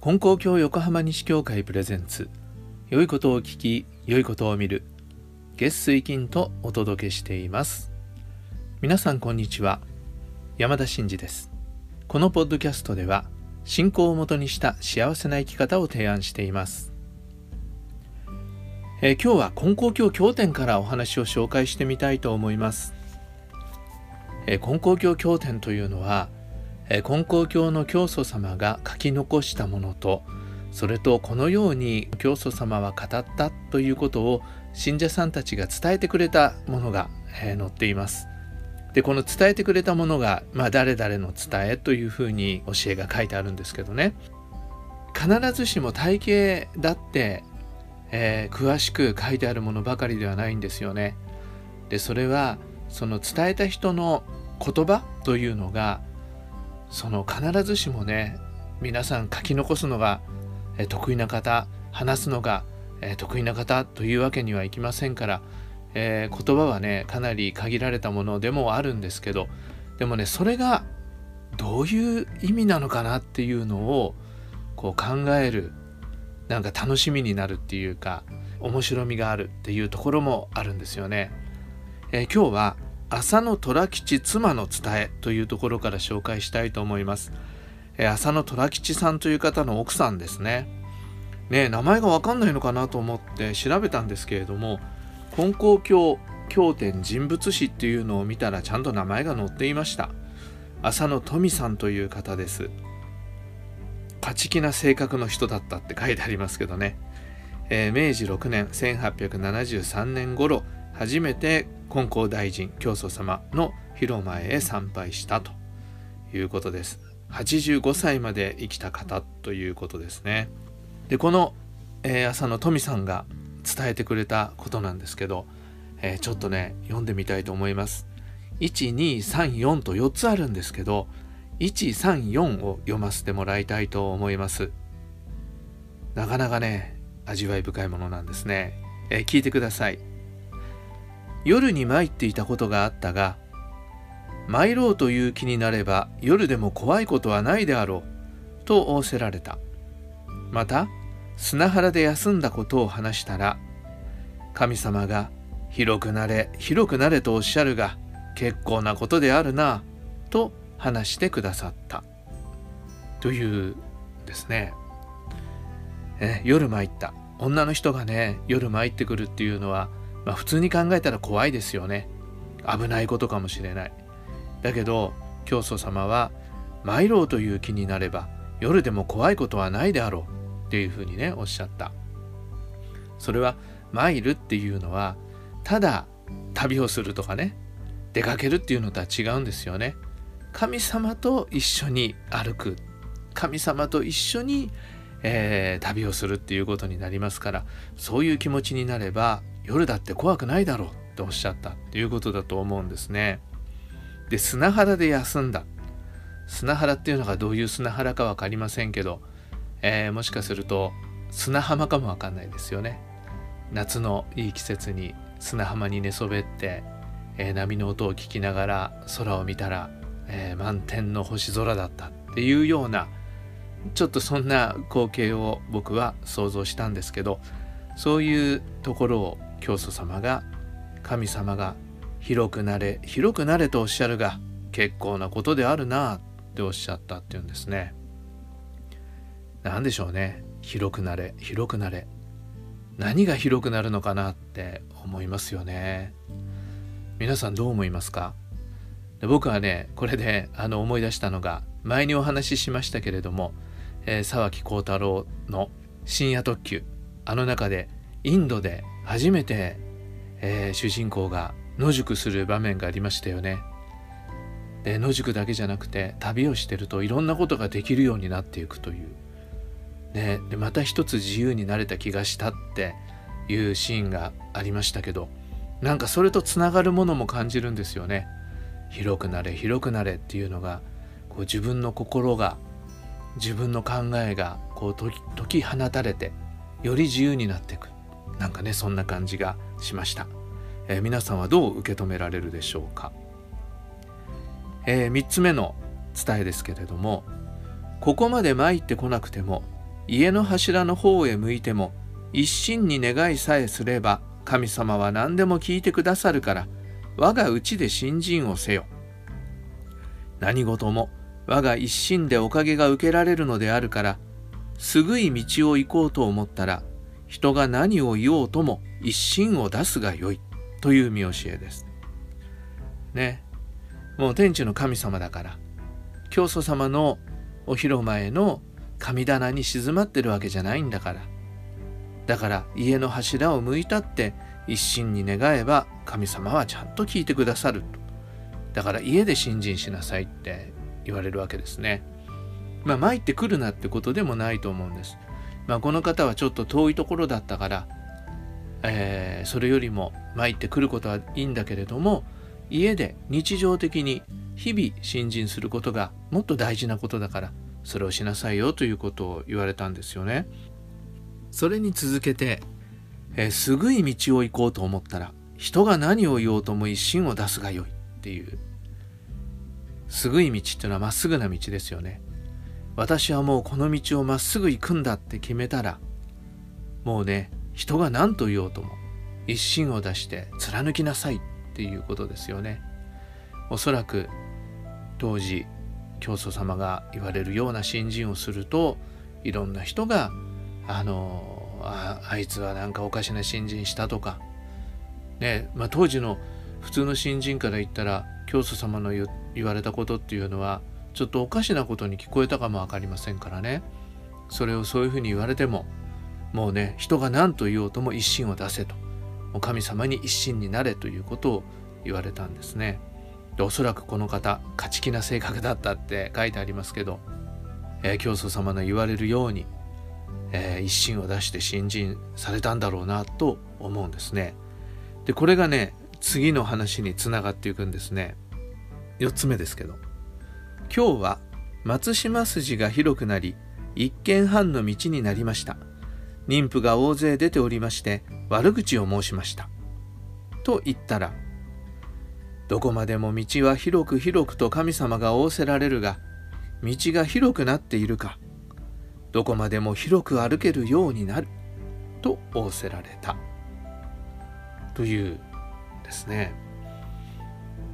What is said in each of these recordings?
金光教横浜西教会プレゼンツ。良いことを聞き良いことを見る。月水金とお届けしています。皆さんこんにちは。山田真嗣です。このポッドキャストでは信仰をもとにした幸せな生き方を提案しています。えー、今日は金光教経典からお話を紹介してみたいと思います、えー、金光教経典というのは金光教の教祖様が書き残したものとそれとこのように教祖様は語ったということを信者さんたちが伝えてくれたものが、え載っています。でこの伝えてくれたものが、まあ、誰々の伝えというふうに教えが書いてあるんですけどね必ずしも体系だって、えー、詳しく書いてあるものばかりではないんですよね。でそれはその伝えた人の言葉というのがその必ずしもね皆さん書き残すのが得意な方話すのが得意な方というわけにはいきませんから、えー、言葉はねかなり限られたものでもあるんですけどでもねそれがどういう意味なのかなっていうのをこう考えるなんか楽しみになるっていうか面白みがあるっていうところもあるんですよね。えー、今日は浅野虎吉妻の伝えというところから紹介したいと思います。え浅野虎吉さんという方の奥さんですね。ね名前がわかんないのかなと思って調べたんですけれども金光教経典人物誌っていうのを見たらちゃんと名前が載っていました。浅野富さんという方です。勝ち気な性格の人だったって書いてありますけどね。えー、明治6年1873年頃初めて金光大臣教祖様の広間へ参拝したということです。85歳まで生きた方ということですね。でこの、え、朝の富さんが伝えてくれたことなんですけど、え、ちょっとね読んでみたいと思います。1234と4つあるんですけど134を読ませてもらいたいと思います。なかなかね味わい深いものなんですね、え、聞いてください。夜に参っていたことがあったが参ろうという気になれば夜でも怖いことはないであろうと仰せられた。また砂原で休んだことを話したら神様が広くなれ広くなれとおっしゃるが結構なことであるなと話してくださった。というですね。え夜参った。女の人がね夜参ってくるっていうのはまあ、普通に考えたら怖いですよね。危ないことかもしれない。だけど教祖様は参ろうという気になれば夜でも怖いことはないであろうっていうふうにねおっしゃった。それは参るっていうのはただ旅をするとかね出かけるっていうのとは違うんですよね。神様と一緒に歩く。神様と一緒に、えー、旅をするっていうことになりますからそういう気持ちになれば夜だって怖くないだろうっておっしゃったっていうことだと思うんですね。で砂原で休んだ砂原っていうのがどういう砂原か分かりませんけど、えー、もしかすると砂浜かも分かんないですよね。夏のいい季節に砂浜に寝そべって、えー、波の音を聞きながら空を見たら、えー、満天の星空だったっていうようなちょっとそんな光景を僕は想像したんですけどそういうところを教祖様が神様が広くなれ広くなれとおっしゃるが結構なことであるなっておっしゃったっていうんですね。何でしょうね。広くなれ広くなれ。何が広くなるのかなって思いますよね。皆さんどう思いますか？で僕はねこれであの思い出したのが前にお話ししましたけれども、えー、沢木幸太郎の深夜特急。あの中でインドで初めて、えー、主人公が野宿する場面がありましたよね。で野宿だけじゃなくて旅をしてるといろんなことができるようになっていくという。ね、でまた一つ自由になれた気がしたっていうシーンがありましたけどなんかそれとつながるものも感じるんですよね。広くなれ広くなれっていうのがこう自分の心が自分の考えがこう解き放たれてより自由になっていくなんかねそんな感じがしました、えー、皆さんはどう受け止められるでしょうか、えー、3つ目の伝えですけれどもここまで参ってこなくても家の柱の方へ向いても一心に願いさえすれば神様は何でも聞いてくださるから我がうちで信心をせよ。何事も我が一心でおかげが受けられるのであるからすぐい道を行こうと思ったら人が何を言おうとも一心を出すがよいという見教えです。ね。もう天地の神様だから教祖様のお広間への神棚に静まってるわけじゃないんだからだから家の柱を向いたって一心に願えば神様はちゃんと聞いてくださるとだから家で信心しなさいって言われるわけですねまあ参ってくるなってことでもないと思うんですまあこの方はちょっと遠いところだったからえー、それよりも参ってくることはいいんだけれども家で日常的に日々信心することがもっと大事なことだからそれをしなさいよということを言われたんですよね。それに続けて、えー、すぐい道を行こうと思ったら人が何を言おうとも一心を出すがよいっていうすぐい道っていうのはまっすぐな道ですよね。私はもうこの道をまっすぐ行くんだって決めたらもうね人が何と言おうとも一心を出して貫きなさいっていうことですよね。おそらく当時教祖様が言われるような信心をするといろんな人があのああいつはなんかおかしな信心したとかねまあ当時の普通の新人から言ったら教祖様の言われたことっていうのはちょっとおかしなことに聞こえたかも分かりませんからねそれをそういうふうに言われてももうね人が何と言おうとも一心を出せともう神様に一心になれということを言われたんですね。でおそらくこの方勝ち気な性格だったって書いてありますけど、えー、教祖様の言われるように、えー、一心を出して信心されたんだろうなと思うんですね。でこれがね次の話につながっていくんですね。4つ目ですけど今日は松島筋が広くなり一軒半の道になりました妊婦が大勢出ておりまして悪口を申しましたと言ったらどこまでも道は広く広くと神様が仰せられるが、道が広くなっているか、どこまでも広く歩けるようになる、と仰せられた。というですね。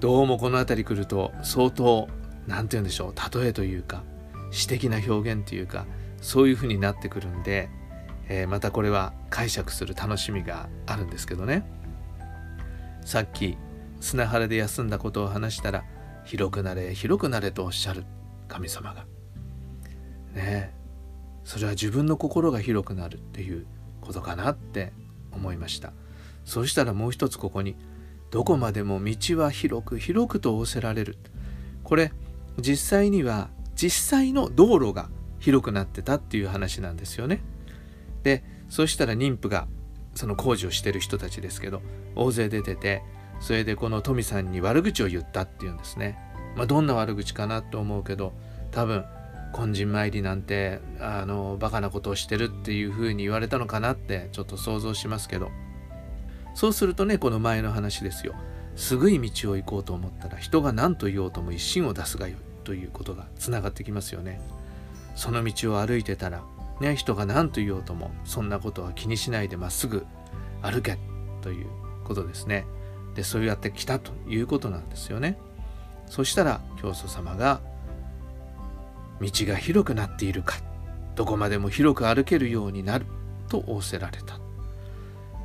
どうもこの辺り来ると相当、何て言うんでしょう、例えというか、詩的な表現というか、そういうふうになってくるんで、えー、またこれは解釈する楽しみがあるんですけどね。さっき砂原で休んだことを話したら広くなれ広くなれとおっしゃる神様が。ね。それは自分の心が広くなるっていうことかなって思いました。そうしたらもう一つここにどこまでも道は広く広くと仰せられる。これ実際には実際の道路が広くなってたっていう話なんですよね。でそしたら妊婦がその工事をしてる人たちですけど大勢出ててそれでこのトミさんに悪口を言ったっていうんですね。まあ、どんな悪口かなと思うけど多分根人参りなんてあのバカなことをしてるっていうふうに言われたのかなってちょっと想像しますけど。そうするとねこの前の話ですよ。すぐい道を行こうと思ったら人が何と言おうとも一心を出すがよいということがつながってきますよね。その道を歩いてたらね人が何と言おうともそんなことは気にしないでまっすぐ歩けということですね。でそうやってきたということなんですよね。そしたら教祖様が道が広くなっているかどこまでも広く歩けるようになると仰せられた、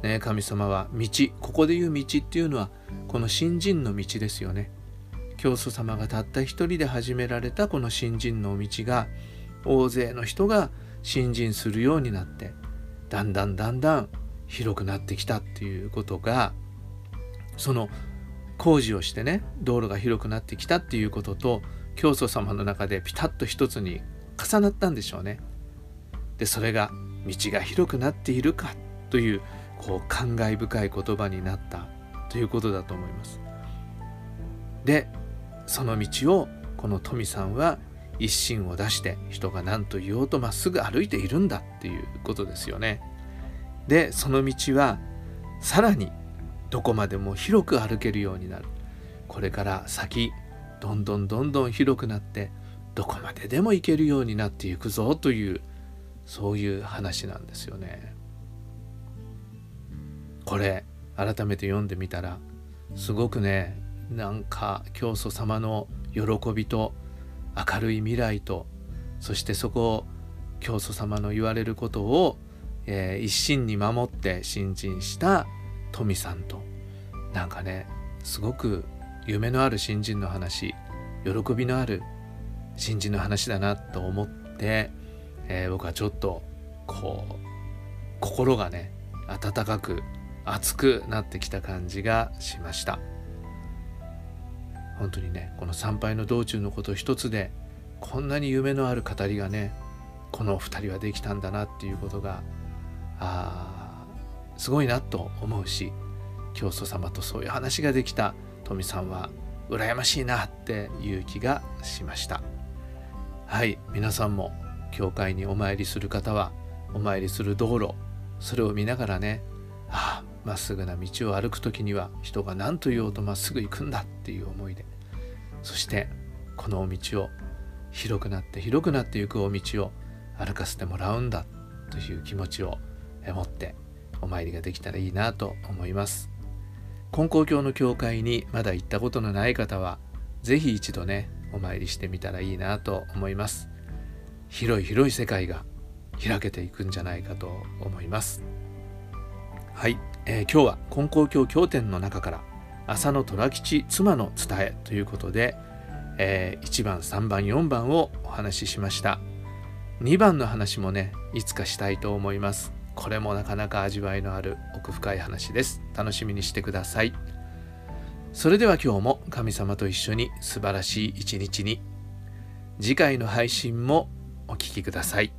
ね、神様は道ここで言う道っていうのはこの新人の道ですよね教祖様がたった一人で始められたこの新人の道が大勢の人が信心するようになってだんだんだんだん広くなってきたっていうことがその工事をしてね道路が広くなってきたっていうことと教祖様の中でピタッと一つに重なったんでしょうね。でそれが道が広くなっているかというこう感慨深い言葉になったということだと思います。でその道をこの富さんは一心を出して人が何と言おうとまっすぐ歩いているんだっていうことですよね。でその道はさらにどこまでも広く歩けるようになるこれから先どんどんどんどん広くなってどこまででも行けるようになっていくぞというそういう話なんですよね。これ改めて読んでみたらすごくねなんか教祖様の喜びと明るい未来とそしてそこを教祖様の言われることを、えー、一心に守って信心した富さんと。なんかねすごく夢のある新人の話喜びのある新人の話だなと思って、えー、僕はちょっとこう心がね温かく熱くなってきた感じがしました。本当にねこの参拝の道中のこと一つでこんなに夢のある語りがねこの2人はできたんだなっていうことがあすごいなと思うし教祖様とそういう話ができた富さんは羨ましいなっていう気がしました。はい皆さんも教会にお参りする方はお参りする道路それを見ながらねまっすぐな道を歩く時には人が何と言おうとまっすぐ行くんだっていう思いでそしてこの道を広くなって広くなっていくお道を歩かせてもらうんだという気持ちを持ってお参りができたらいいなと思います。金光教の教会にまだ行ったことのない方は是非一度ねお参りしてみたらいいなと思います。広い広い世界が開けていくんじゃないかと思います。はい、えー、今日は金光教経典の中から浅野虎吉妻の伝えということで、えー、1番3番4番をお話ししました。2番の話もねいつかしたいと思います。これもなかなか味わいのある奥深い話です。楽しみにしてください。それでは今日も神様と一緒に素晴らしい一日に。次回の配信もお聴きください。